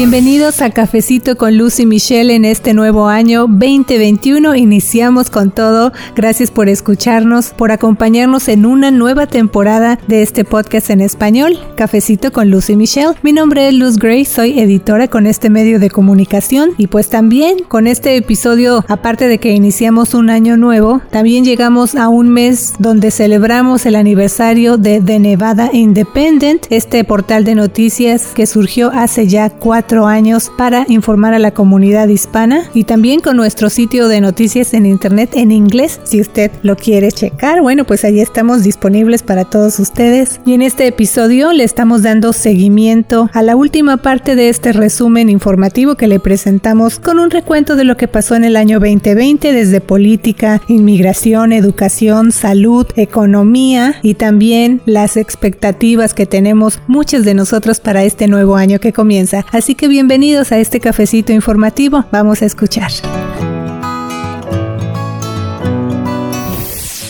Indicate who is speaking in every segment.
Speaker 1: Bienvenidos a Cafecito con Lucy Michelle en este nuevo año 2021. Iniciamos con todo. Gracias por escucharnos, por acompañarnos en una nueva temporada de este podcast en español, Cafecito con Lucy Michelle. Mi nombre es Luz Gray, soy editora con este medio de comunicación y pues también con este episodio, aparte de que iniciamos un año nuevo, también llegamos a un mes donde celebramos el aniversario de The Nevada Independent, este portal de noticias que surgió hace ya cuatro años para informar a la comunidad hispana y también con nuestro sitio de noticias en internet en inglés si usted lo quiere checar. Bueno, pues ahí estamos disponibles para todos ustedes. Y en este episodio le estamos dando seguimiento a la última parte de este resumen informativo que le presentamos con un recuento de lo que pasó en el año 2020 desde política, inmigración, educación, salud, economía y también las expectativas que tenemos muchos de nosotros para este nuevo año que comienza. Así Así que bienvenidos a este cafecito informativo. Vamos a escuchar.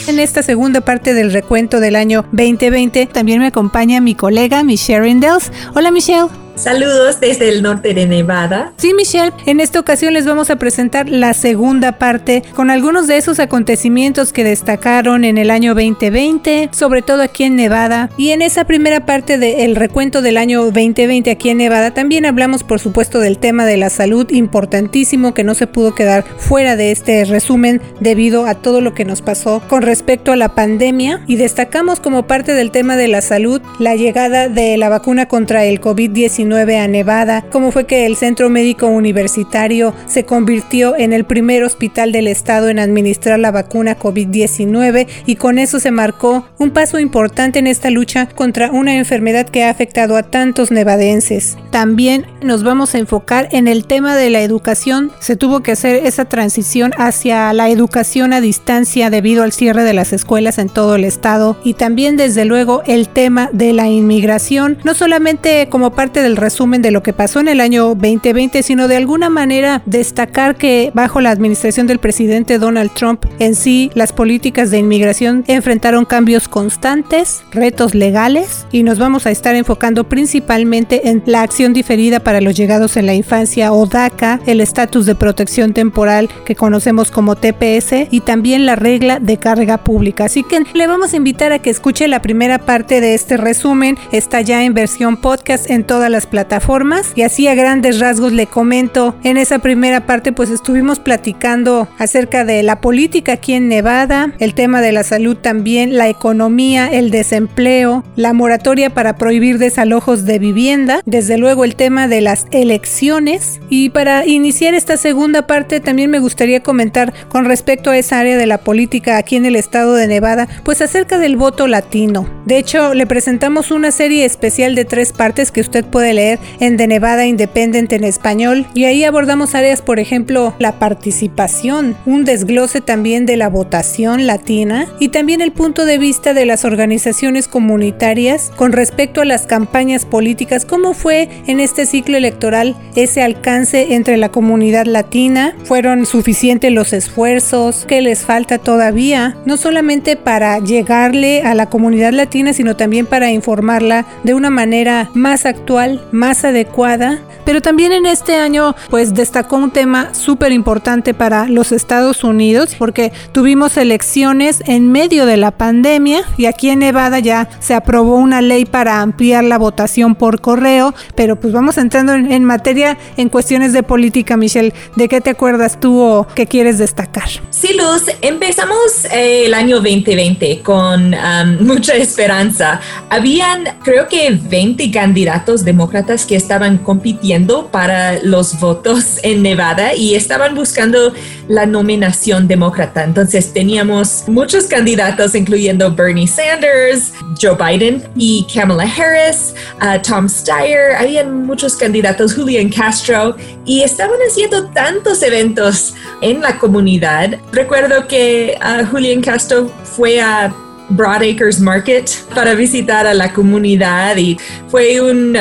Speaker 1: En esta segunda parte del recuento del año 2020 también me acompaña mi colega Michelle Dels. Hola Michelle.
Speaker 2: Saludos desde el norte de Nevada.
Speaker 1: Sí, Michelle, en esta ocasión les vamos a presentar la segunda parte con algunos de esos acontecimientos que destacaron en el año 2020, sobre todo aquí en Nevada. Y en esa primera parte del recuento del año 2020 aquí en Nevada también hablamos por supuesto del tema de la salud importantísimo que no se pudo quedar fuera de este resumen debido a todo lo que nos pasó con respecto a la pandemia y destacamos como parte del tema de la salud la llegada de la vacuna contra el COVID-19 a Nevada, cómo fue que el Centro Médico Universitario se convirtió en el primer hospital del estado en administrar la vacuna COVID-19 y con eso se marcó un paso importante en esta lucha contra una enfermedad que ha afectado a tantos nevadenses. También nos vamos a enfocar en el tema de la educación. Se tuvo que hacer esa transición hacia la educación a distancia debido al cierre de las escuelas en todo el estado y también desde luego el tema de la inmigración, no solamente como parte del resumen de lo que pasó en el año 2020, sino de alguna manera destacar que bajo la administración del presidente Donald Trump en sí, las políticas de inmigración enfrentaron cambios constantes, retos legales y nos vamos a estar enfocando principalmente en la acción diferida para los llegados en la infancia o DACA, el estatus de protección temporal que conocemos como TPS y también la regla de carga pública. Así que le vamos a invitar a que escuche la primera parte de este resumen, está ya en versión podcast en todas las plataformas y así a grandes rasgos le comento en esa primera parte pues estuvimos platicando acerca de la política aquí en Nevada, el tema de la salud también, la economía, el desempleo, la moratoria para prohibir desalojos de vivienda, desde luego el tema de las elecciones y para iniciar esta segunda parte también me gustaría comentar con respecto a esa área de la política aquí en el estado de Nevada pues acerca del voto latino. De hecho le presentamos una serie especial de tres partes que usted puede leer en The Nevada Independent en español. Y ahí abordamos áreas, por ejemplo, la participación, un desglose también de la votación latina y también el punto de vista de las organizaciones comunitarias con respecto a las campañas políticas, cómo fue en este ciclo electoral ese alcance entre la comunidad latina, fueron suficientes los esfuerzos, qué les falta todavía, no solamente para llegarle a la comunidad latina, sino también para informarla de una manera más actual, más adecuada. Pero también en este año pues destacó un tema súper importante para los Estados Unidos porque tuvimos elecciones en medio de la pandemia y aquí en Nevada ya se aprobó una ley para ampliar la votación por correo, pero pues vamos entrando en, materia en cuestiones de política, Michelle. ¿De qué te acuerdas tú o qué quieres destacar?
Speaker 2: Sí, Luz, empezamos eh, el año 2020 con um, mucha esperanza. Habían creo que 20 candidatos demócratas que estaban compitiendo para los votos en Nevada y estaban buscando la nominación demócrata. Entonces teníamos muchos candidatos, incluyendo Bernie Sanders, Joe Biden y Kamala Harris, uh, Tom Steyer, habían muchos candidatos, Julian Castro, y estaban haciendo tantos eventos en la comunidad. Recuerdo que uh, Julian Castro fue a Broadacres Market para visitar a la comunidad y fue um,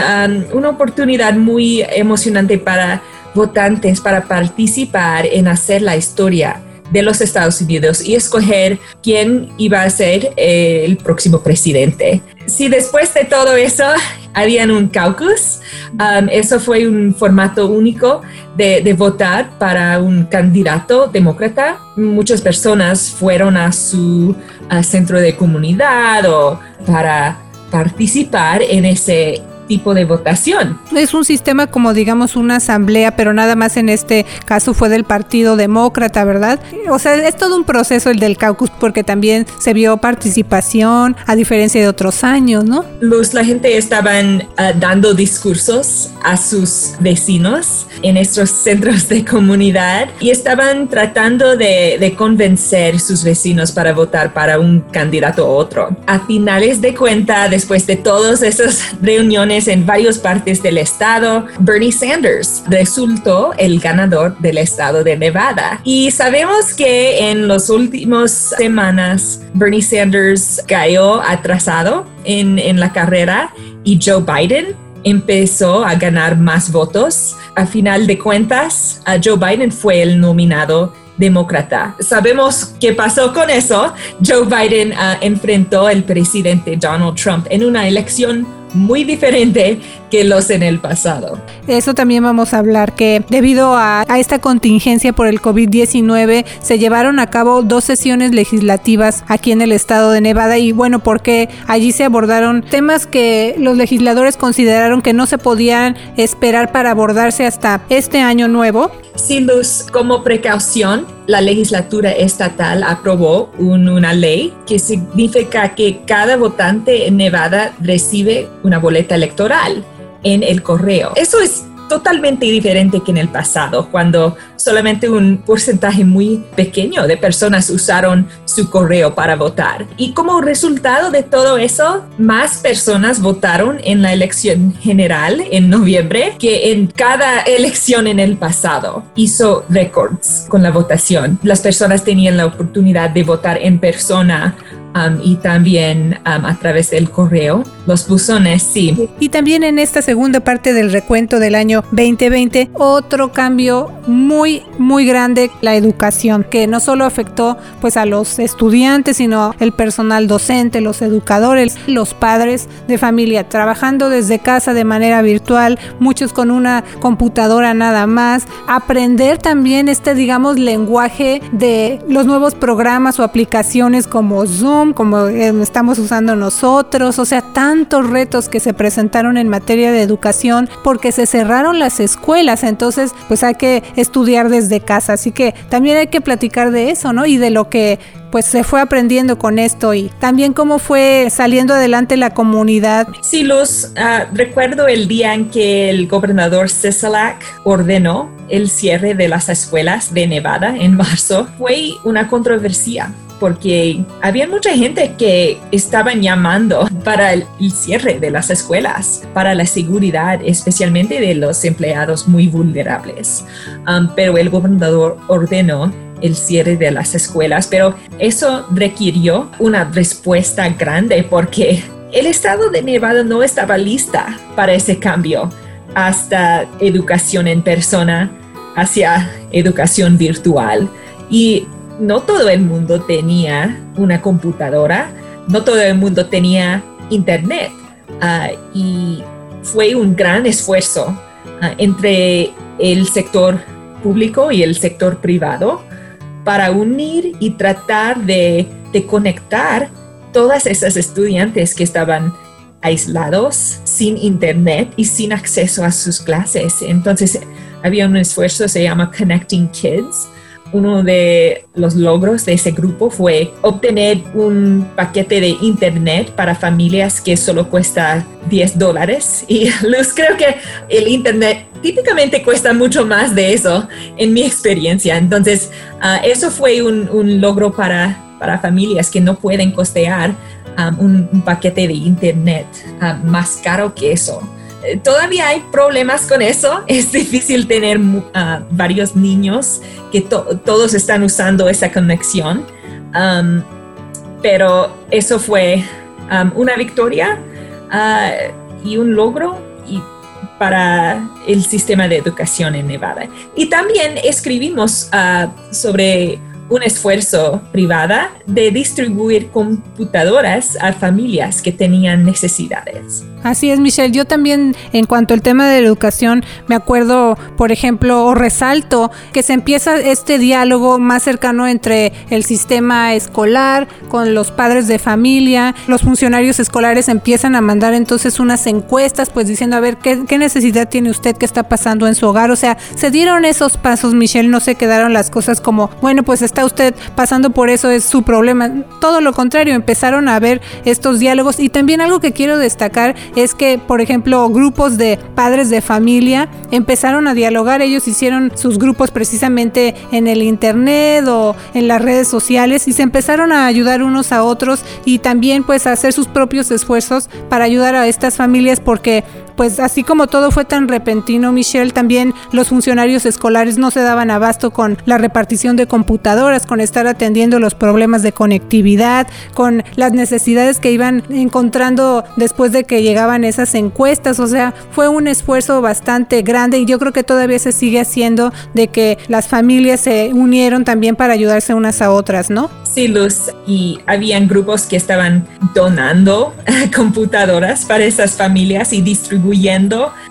Speaker 2: una oportunidad muy emocionante para votantes para participar en hacer la historia de los Estados Unidos y escoger quién iba a ser eh, el próximo presidente. Si después de todo eso harían un caucus, um, eso fue un formato único de, votar para un candidato demócrata. Muchas personas fueron a su centro de comunidad o para participar en ese tipo de votación.
Speaker 1: Es un sistema como digamos una asamblea, pero nada más en este caso fue del Partido Demócrata, ¿verdad? O sea, es todo un proceso el del caucus porque también se vio participación a diferencia de otros años, ¿no?
Speaker 2: Los, la gente estaban ah, dando discursos a sus vecinos en estos centros de comunidad y estaban tratando de, de convencer sus vecinos para votar para un candidato u otro. A finales de cuenta, después de todas esas reuniones en varias partes del estado, Bernie Sanders resultó el ganador del estado de Nevada. Y sabemos que en las últimas semanas Bernie Sanders cayó atrasado en, en la carrera y Joe Biden empezó a ganar más votos. A final de cuentas, Joe Biden fue el nominado demócrata. Sabemos qué pasó con eso. Joe Biden uh, enfrentó al presidente Donald Trump en una elección muy diferente que los en el pasado.
Speaker 1: Eso también vamos a hablar, que debido a, a esta contingencia por el COVID-19 se llevaron a cabo dos sesiones legislativas aquí en el estado de Nevada y bueno, porque allí se abordaron temas que los legisladores consideraron que no se podían esperar para abordarse hasta este año nuevo.
Speaker 2: Sin luz, como precaución, la legislatura estatal aprobó una ley que significa que cada votante en Nevada recibe una boleta electoral en el correo. Eso es totalmente diferente que en el pasado, cuando solamente un porcentaje muy pequeño de personas usaron su correo para votar. Y como resultado de todo eso, más personas votaron en la elección general en noviembre que en cada elección en el pasado. Hizo récords con la votación. Las personas tenían la oportunidad de votar en persona Um, y también a través del correo. Los buzones, sí.
Speaker 1: Y también en esta segunda parte del recuento del año 2020, otro cambio muy, muy grande, la educación, que no solo afectó pues a los estudiantes, sino el personal docente, los educadores, los padres de familia, trabajando desde casa de manera virtual, muchos con una computadora nada más, aprender también este, digamos, lenguaje de los nuevos programas o aplicaciones como Zoom, como eh, estamos usando nosotros, o sea, tantos retos que se presentaron en materia de educación porque se cerraron las escuelas, entonces pues hay que estudiar desde casa, así que también hay que platicar de eso, ¿no? Y de lo que pues se fue aprendiendo con esto y también cómo fue saliendo adelante la comunidad.
Speaker 2: Sí, Luz, ah, recuerdo el día en que el gobernador Sisolak ordenó el cierre de las escuelas de Nevada en marzo. Fue una controversia porque había mucha gente que estaban llamando para el, cierre de las escuelas, para la seguridad, especialmente de los empleados muy vulnerables. Um, pero el gobernador ordenó el cierre de las escuelas, pero eso requirió una respuesta grande porque el estado de Nevada no estaba lista para ese cambio hasta educación en persona hacia educación virtual. Y no todo el mundo tenía una computadora, no todo el mundo tenía internet ah, y fue un gran esfuerzo ah, entre el sector público y el sector privado para unir y tratar de, de conectar todas esas estudiantes que estaban aislados, sin internet y sin acceso a sus clases. Entonces había un esfuerzo, se llama Connecting Kids, uno de los logros de ese grupo fue obtener un paquete de internet para familias que solo cuesta 10 dólares. Y Luz, creo que el internet típicamente cuesta mucho más de eso en mi experiencia. Entonces, ah, eso fue un, logro para, para familias que no pueden costear um, un, paquete de internet ah, más caro que eso. Todavía hay problemas con eso. Es difícil tener uh, varios niños que todos están usando esa conexión. Um, pero eso fue um, una victoria uh, y un logro para el sistema de educación en Nevada. Y también escribimos uh, sobre un esfuerzo privada de distribuir computadoras a familias que tenían necesidades.
Speaker 1: Así es, Michelle. Yo también, en cuanto al tema de la educación, me acuerdo, por ejemplo, o resalto que se empieza este diálogo más cercano entre el sistema escolar con los padres de familia. Los funcionarios escolares empiezan a mandar entonces unas encuestas, pues diciendo, a ver, ¿qué, qué necesidad tiene usted? ¿Qué está pasando en su hogar? O sea, se dieron esos pasos, Michelle, no se quedaron las cosas como, bueno, pues está usted pasando por eso, es su problema. Todo lo contrario, empezaron a ver estos diálogos. Y también algo que quiero destacar es que, por ejemplo, grupos de padres de familia empezaron a dialogar, ellos hicieron sus grupos precisamente en el internet o en las redes sociales y se empezaron a ayudar unos a otros y también pues a hacer sus propios esfuerzos para ayudar a estas familias porque pues así como todo fue tan repentino, Michelle, también los funcionarios escolares no se daban abasto con la repartición de computadoras, con estar atendiendo los problemas de conectividad, con las necesidades que iban encontrando después de que llegaban esas encuestas. O sea, fue un esfuerzo bastante grande y yo creo que todavía se sigue haciendo de que las familias se unieron también para ayudarse unas a otras, ¿no?
Speaker 2: Sí, Luz, y habían grupos que estaban donando computadoras para esas familias y distribuyendo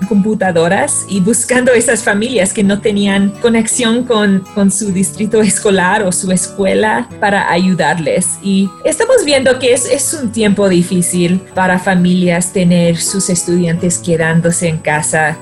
Speaker 2: computadoras y buscando esas familias que no tenían conexión con, con su distrito escolar o su escuela para ayudarles. Y estamos viendo que es, es un tiempo difícil para familias tener sus estudiantes quedándose en casa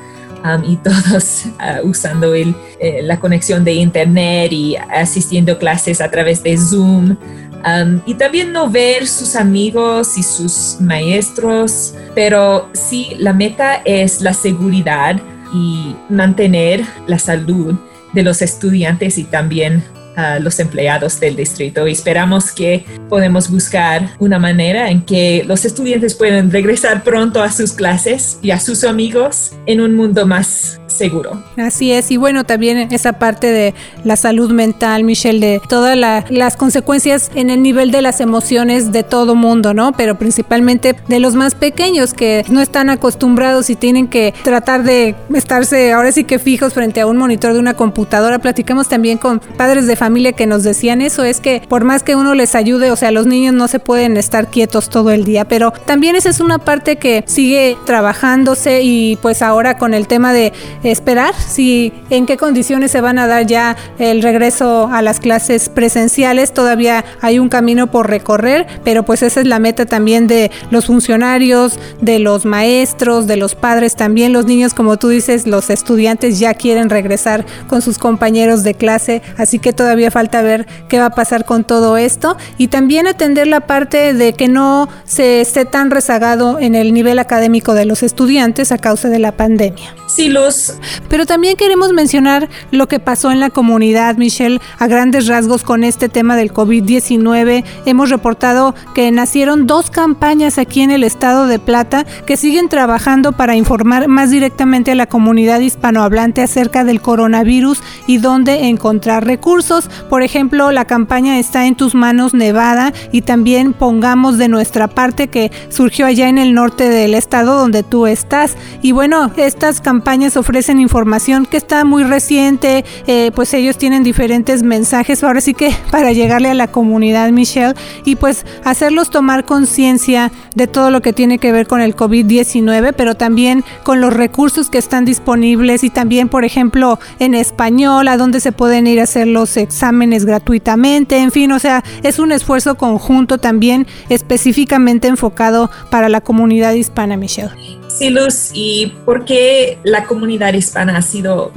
Speaker 2: Um, y todos uh, usando el, eh, la conexión de internet y asistiendo clases a través de Zoom. Um, y también no ver sus amigos y sus maestros, pero sí, la meta es la seguridad y mantener la salud de los estudiantes y también a los empleados del distrito y esperamos que podemos buscar una manera en que los estudiantes puedan regresar pronto a sus clases y a sus amigos en un mundo más seguro.
Speaker 1: Así es, y bueno, también esa parte de la salud mental, Michelle, de todas las consecuencias en el nivel de las emociones de todo mundo, ¿no? Pero principalmente de los más pequeños que no están acostumbrados y tienen que tratar de estarse ahora sí que fijos frente a un monitor de una computadora. Platicamos también con padres de familia que nos decían eso, es que por más que uno les ayude, o sea, los niños no se pueden estar quietos todo el día, pero también esa es una parte que sigue trabajándose y pues ahora con el tema de esperar si en qué condiciones se van a dar ya el regreso a las clases presenciales. Todavía hay un camino por recorrer, pero pues esa es la meta también de los funcionarios, de los maestros, de los padres también. Los niños, como tú dices, los estudiantes ya quieren regresar con sus compañeros de clase, así que todavía falta ver qué va a pasar con todo esto y también atender la parte de que no se esté tan rezagado en el nivel académico de los estudiantes a causa de la pandemia.
Speaker 2: Sí, Luz,
Speaker 1: pero también queremos mencionar lo que pasó en la comunidad, Michelle, a grandes rasgos con este tema del COVID-19. Hemos reportado que nacieron dos campañas aquí en el estado de Plata que siguen trabajando para informar más directamente a la comunidad hispanohablante acerca del coronavirus y dónde encontrar recursos. Por ejemplo, la campaña está en tus manos Nevada y también pongamos de nuestra parte que surgió allá en el norte del estado donde tú estás. Y bueno, estas campañas ofrecen información que está muy reciente, eh, pues ellos tienen diferentes mensajes, ahora sí que para llegarle a la comunidad, Michelle, y pues hacerlos tomar conciencia de todo lo que tiene que ver con el COVID-19, pero también con los recursos que están disponibles y también, por ejemplo, en español, a dónde se pueden ir a hacer los exámenes gratuitamente, en fin, o sea, es un esfuerzo conjunto también específicamente enfocado para la comunidad hispana, Michelle.
Speaker 2: Sí, Luz, ¿y por qué la comunidad hispana ha sido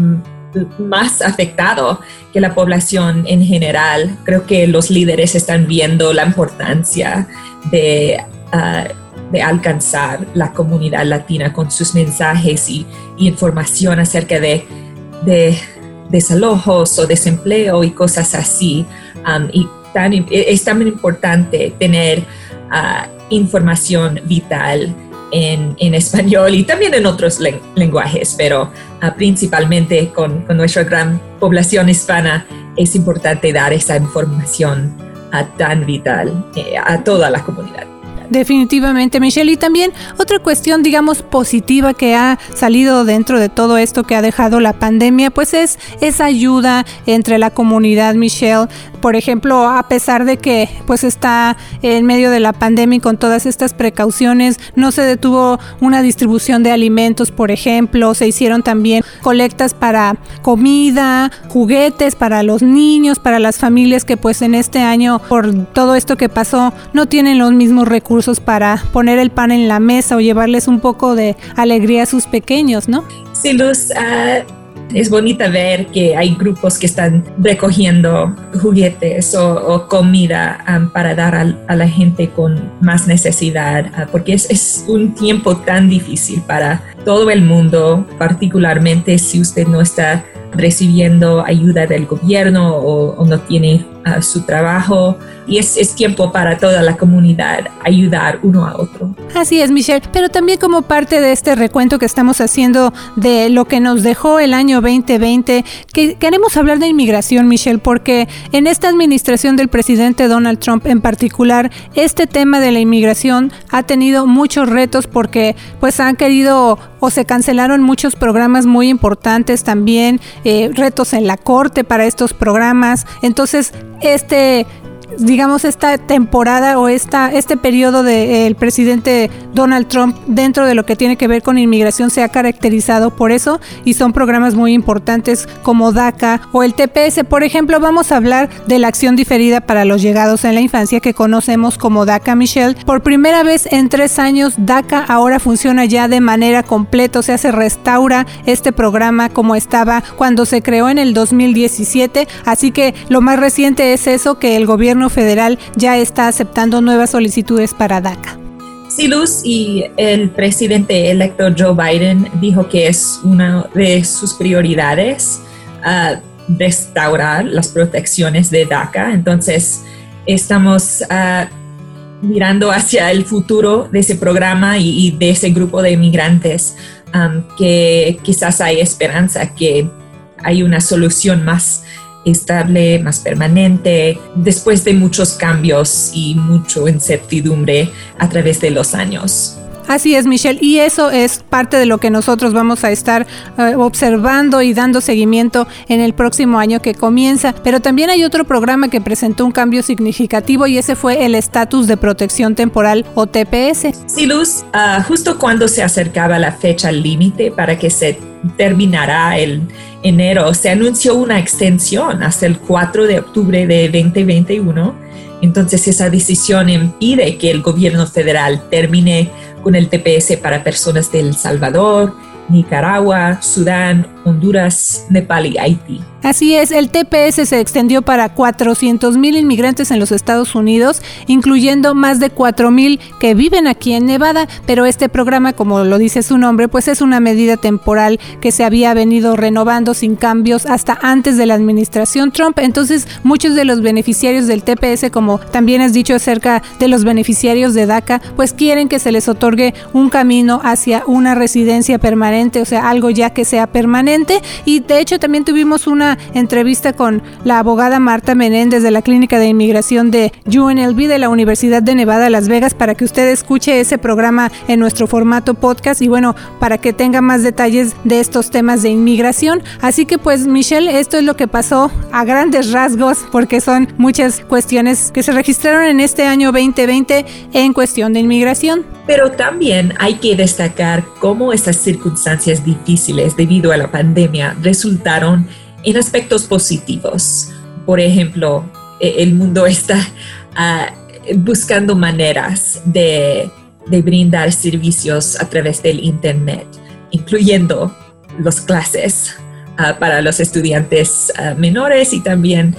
Speaker 2: más afectado que la población en general? Creo que los líderes están viendo la importancia de, ah, de alcanzar la comunidad latina con sus mensajes y, información acerca de, de, desalojos o desempleo y cosas así. Um, y tan, es tan importante tener ah, información vital en, español y también en otros lenguajes, pero ah, principalmente con, nuestra gran población hispana es importante dar esa información ah, tan vital eh, a toda la comunidad.
Speaker 1: Definitivamente, Michelle. Y también otra cuestión, digamos, positiva que ha salido dentro de todo esto que ha dejado la pandemia, pues es esa ayuda entre la comunidad, Michelle. Por ejemplo, a pesar de que pues está en medio de la pandemia y con todas estas precauciones, no se detuvo una distribución de alimentos, por ejemplo, se hicieron también colectas para comida, juguetes para los niños, para las familias que pues en este año por todo esto que pasó no tienen los mismos recursos para poner el pan en la mesa o llevarles un poco de alegría a sus pequeños, ¿no?
Speaker 2: Sí, Luz, uh, es bonita ver que hay grupos que están recogiendo juguetes o, comida um, para dar a, la gente con más necesidad, uh, porque es, un tiempo tan difícil para todo el mundo, particularmente si usted no está recibiendo ayuda del gobierno o, no tiene su trabajo. Y es, tiempo para toda la comunidad ayudar uno a otro.
Speaker 1: Así es, Michelle. Pero también como parte de este recuento que estamos haciendo de lo que nos dejó el año 2020, que queremos hablar de inmigración, Michelle, porque en esta administración del presidente Donald Trump en particular, este tema de la inmigración ha tenido muchos retos porque pues han querido o se cancelaron muchos programas muy importantes también, eh, retos en la corte para estos programas. Entonces, este digamos, esta temporada o esta, este periodo del presidente Donald Trump dentro de lo que tiene que ver con inmigración se ha caracterizado por eso y son programas muy importantes como DACA o el TPS. Por ejemplo, vamos a hablar de la acción diferida para los llegados en la infancia que conocemos como DACA Michelle. Por primera vez en tres años, DACA ahora funciona ya de manera completa, o sea, se restaura este programa como estaba cuando se creó en el 2017. Así que lo más reciente es eso, que el gobierno federal ya está aceptando nuevas solicitudes para DACA.
Speaker 2: Sí, Luz, y el presidente electo Joe Biden dijo que es una de sus prioridades uh, restaurar las protecciones de DACA. Entonces, estamos uh, mirando hacia el futuro de ese programa y, de ese grupo de inmigrantes um, que quizás hay esperanza que hay una solución más estable, más permanente, después de muchos cambios y mucha incertidumbre a través de los años.
Speaker 1: Así es, Michelle, y eso es parte de lo que nosotros vamos a estar eh, observando y dando seguimiento en el próximo año que comienza. Pero también hay otro programa que presentó un cambio significativo y ese fue el estatus de protección temporal o TPS.
Speaker 2: Sí, Luz, ah, justo cuando se acercaba la fecha límite para que se terminara el enero, se anunció una extensión hasta el 4 de octubre de 2021. Entonces esa decisión impide que el gobierno federal termine con el TPS para personas de El Salvador, Nicaragua, Sudán, Honduras, Nepal y Haití.
Speaker 1: Así es, el TPS se extendió para 400.000 inmigrantes en los Estados Unidos, incluyendo más de 4.000 que viven aquí en Nevada, pero este programa, como lo dice su nombre, pues es una medida temporal que se había venido renovando sin cambios hasta antes de la administración Trump. Entonces, muchos de los beneficiarios del TPS, como también has dicho acerca de los beneficiarios de DACA, pues quieren que se les otorgue un camino hacia una residencia permanente, o sea, algo ya que sea permanente. Y de hecho también tuvimos una entrevista con la abogada Marta Menéndez de la Clínica de Inmigración de UNLV de la Universidad de Nevada, Las Vegas, para que usted escuche ese programa en nuestro formato podcast y bueno, para que tenga más detalles de estos temas de inmigración. Así que pues Michelle, esto es lo que pasó a grandes rasgos porque son muchas cuestiones que se registraron en este año 2020 en cuestión de inmigración.
Speaker 2: Pero también hay que destacar cómo estas circunstancias difíciles debido a la pandemia resultaron en aspectos positivos. Por ejemplo, e, el mundo está ah, buscando maneras de, brindar servicios a través del Internet, incluyendo las clases ah, para los estudiantes ah, menores y también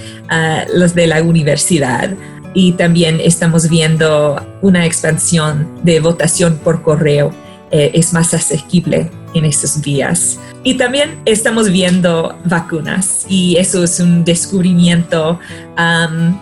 Speaker 2: los de la universidad. Y también estamos viendo una expansión de votación por correo. Eh, es más asequible en estos días. Y también estamos viendo vacunas y eso es un descubrimiento um,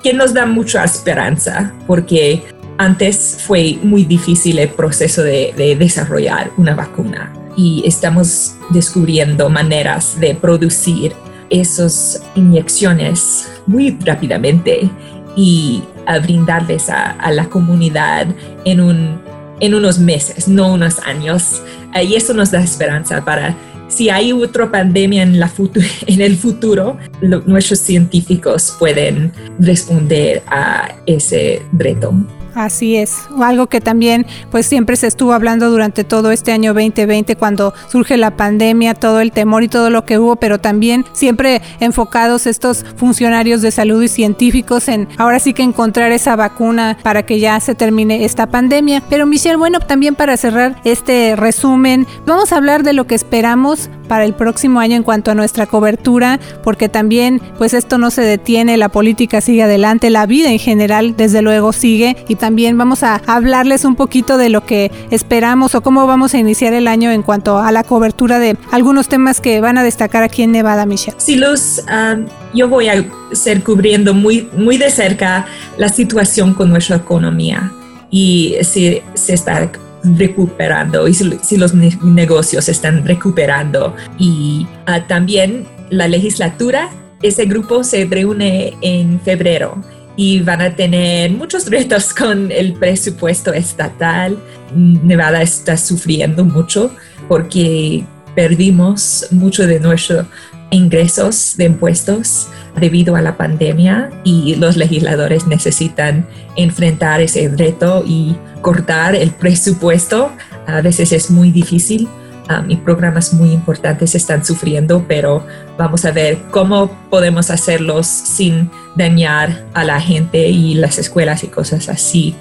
Speaker 2: que nos da mucha esperanza porque antes fue muy difícil el proceso de, de desarrollar una vacuna y estamos descubriendo maneras de producir esas inyecciones muy rápidamente y brindarles a, la comunidad en, un, en unos meses, no unos años. y eso nos da esperanza para si hay otra pandemia en, la en el futuro, nuestros científicos pueden responder a ese reto.
Speaker 1: Así es, algo que también pues siempre se estuvo hablando durante todo este año 2020 cuando surge la pandemia, todo el temor y todo lo que hubo, pero también siempre enfocados estos funcionarios de salud y científicos en ahora sí que encontrar esa vacuna para que ya se termine esta pandemia. Pero Michelle, bueno, también para cerrar este resumen, vamos a hablar de lo que esperamos para el próximo año en cuanto a nuestra cobertura, porque también pues esto no se detiene, la política sigue adelante, la vida en general desde luego sigue y también vamos a hablarles un poquito de lo que esperamos o cómo vamos a iniciar el año en cuanto a la cobertura de algunos temas que van a destacar aquí en Nevada, Michelle.
Speaker 2: Sí, Luz, um, yo voy a ser cubriendo muy, muy de cerca la situación con nuestra economía y si se está recuperando y si, los negocios están recuperando. Y ah, también la legislatura, ese grupo se reúne en febrero y van a tener muchos retos con el presupuesto estatal. Nevada está sufriendo mucho porque perdimos mucho de nuestros ingresos de impuestos debido a la pandemia y los legisladores necesitan enfrentar ese reto y cortar el presupuesto. A veces es muy difícil um, y programas muy importantes están sufriendo, pero vamos a ver cómo podemos hacerlos sin dañar a la gente y las escuelas y cosas así.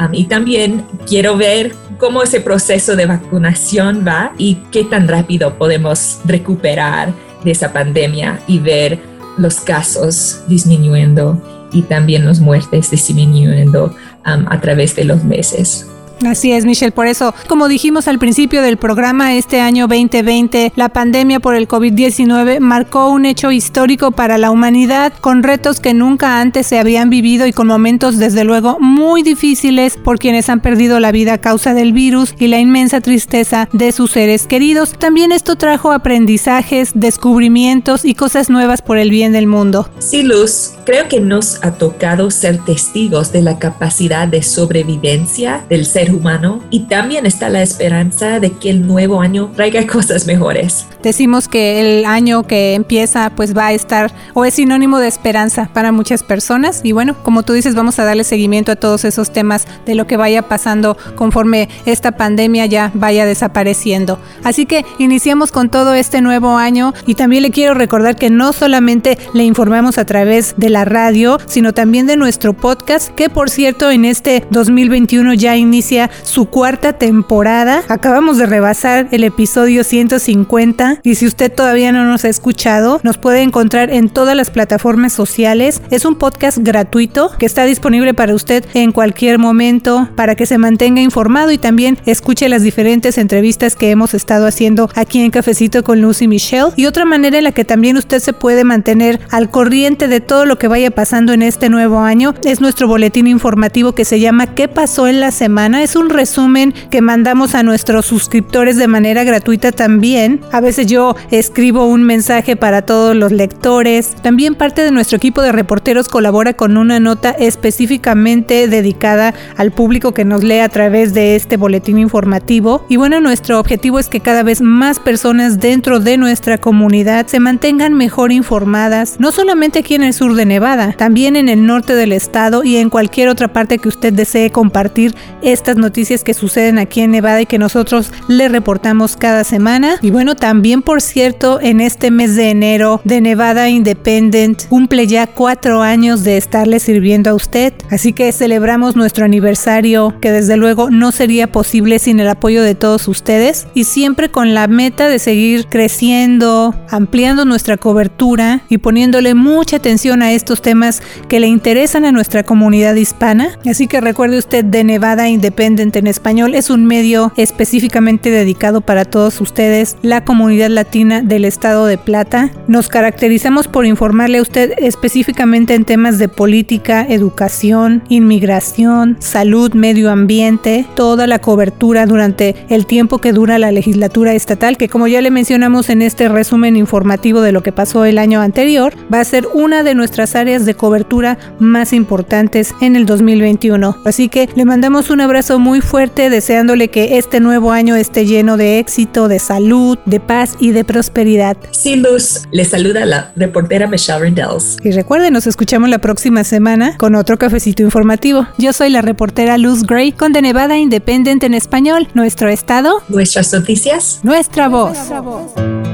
Speaker 2: Um, y también quiero ver cómo ese proceso de vacunación va y qué tan rápido podemos recuperar de esa pandemia y ver los casos disminuyendo y también las muertes disminuyendo a través de los meses.
Speaker 1: Así es, Michelle. Por eso, como dijimos al principio del programa, este año 2020, la pandemia por el COVID-19 marcó un hecho histórico para la humanidad, con retos que nunca antes se habían vivido y con momentos, desde luego, muy difíciles por quienes han perdido la vida a causa del virus y la inmensa tristeza de sus seres queridos. También esto trajo aprendizajes, descubrimientos y cosas nuevas por el bien del mundo.
Speaker 2: Sí, Luz, creo que nos ha tocado ser testigos de la capacidad de sobrevivencia del ser humano y también está la esperanza de que el nuevo año traiga cosas mejores.
Speaker 1: Decimos que el año que empieza pues va a estar o es sinónimo de esperanza para muchas personas y bueno, como tú dices, vamos a darle seguimiento a todos esos temas de lo que vaya pasando conforme esta pandemia ya vaya desapareciendo. Así que iniciamos con todo este nuevo año y también le quiero recordar que no solamente le informamos a través de la radio, sino también de nuestro podcast, que por cierto en este 2021 ya inicia su cuarta temporada. Acabamos de rebasar el episodio 150 y si usted todavía no nos ha escuchado, nos puede encontrar en todas las plataformas sociales. Es un podcast gratuito que está disponible para usted en cualquier momento para que se mantenga informado y también escuche las diferentes entrevistas que hemos estado haciendo aquí en Cafecito con Lucy Michelle. Y otra manera en la que también usted se puede mantener al corriente de todo lo que vaya pasando en este nuevo año es nuestro boletín informativo que se llama ¿Qué pasó en la semana? Es un resumen que mandamos a nuestros suscriptores de manera gratuita también. A veces yo escribo un mensaje para todos los lectores. También parte de nuestro equipo de reporteros colabora con una nota específicamente dedicada al público que nos lee a través de este boletín informativo. Y bueno, nuestro objetivo es que cada vez más personas dentro de nuestra comunidad se mantengan mejor informadas, no solamente aquí en el sur de Nevada, también en el norte del estado y en cualquier otra parte que usted desee compartir estas noticias que suceden aquí en Nevada y que nosotros le reportamos cada semana. Y bueno, también por cierto, en este mes de enero de Nevada Independent cumple ya cuatro años de estarle sirviendo a usted. Así que celebramos nuestro aniversario, que desde luego no sería posible sin el apoyo de todos ustedes. Y siempre con la meta de seguir creciendo, ampliando nuestra cobertura y poniéndole mucha atención a estos temas que le interesan a nuestra comunidad hispana. Así que recuerde usted de Nevada Independent En español. Es un medio específicamente dedicado para todos ustedes, la comunidad latina del estado de Plata. Nos caracterizamos por informarle a usted específicamente en temas de política, educación, inmigración, salud, medio ambiente, toda la cobertura durante el tiempo que dura la legislatura estatal, que como ya le mencionamos en este resumen informativo de lo que pasó el año anterior, va a ser una de nuestras áreas de cobertura más importantes en el 2021. Así que le mandamos un abrazo muy fuerte deseándole que este nuevo año esté lleno de éxito, de salud, de paz y de prosperidad.
Speaker 2: Sin luz, le saluda la reportera Michelle Rendells.
Speaker 1: Y recuerden, nos escuchamos la próxima semana con otro cafecito informativo. Yo soy la reportera Luz Gray con The Nevada Independent en español, nuestro estado,
Speaker 2: nuestras noticias,
Speaker 1: nuestra voz. Nuestra voz.